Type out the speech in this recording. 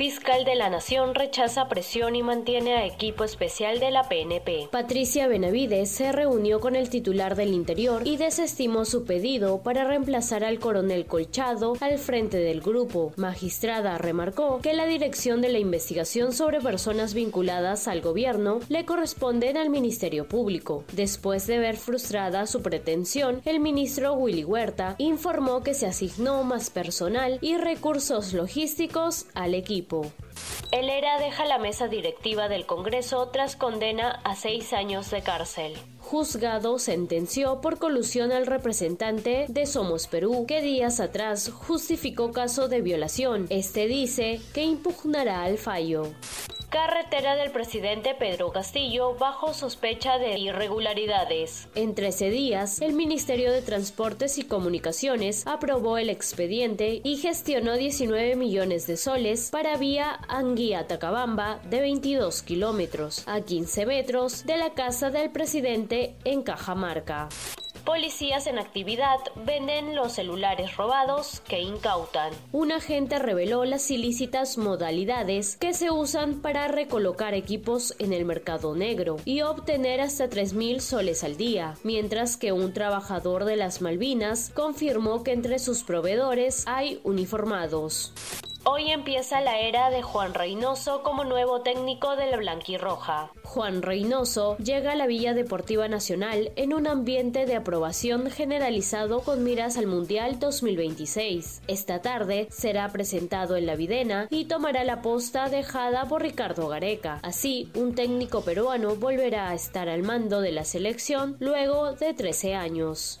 Fiscal de la Nación rechaza presión y mantiene a equipo especial de la PNP. Patricia Benavides se reunió con el titular del Interior y desestimó su pedido para reemplazar al coronel Colchado al frente del grupo. Magistrada remarcó que la dirección de la investigación sobre personas vinculadas al gobierno le corresponden al Ministerio Público. Después de ver frustrada su pretensión, el ministro Willy Huerta informó que se asignó más personal y recursos logísticos al equipo. El ERA deja la mesa directiva del Congreso tras condena a seis años de cárcel juzgado sentenció por colusión al representante de Somos Perú, que días atrás justificó caso de violación. Este dice que impugnará al fallo. Carretera del presidente Pedro Castillo bajo sospecha de irregularidades. En 13 días, el Ministerio de Transportes y Comunicaciones aprobó el expediente y gestionó 19 millones de soles para vía Anguía-Tacabamba de 22 kilómetros a 15 metros de la casa del presidente en Cajamarca. Policías en actividad venden los celulares robados que incautan. Un agente reveló las ilícitas modalidades que se usan para recolocar equipos en el mercado negro y obtener hasta 3.000 soles al día, mientras que un trabajador de las Malvinas confirmó que entre sus proveedores hay uniformados. Hoy empieza la era de Juan Reynoso como nuevo técnico de la Blanquirroja. Juan Reynoso llega a la Villa Deportiva Nacional en un ambiente de aprobación generalizado con miras al Mundial 2026. Esta tarde será presentado en la Videna y tomará la posta dejada por Ricardo Gareca. Así, un técnico peruano volverá a estar al mando de la selección luego de 13 años.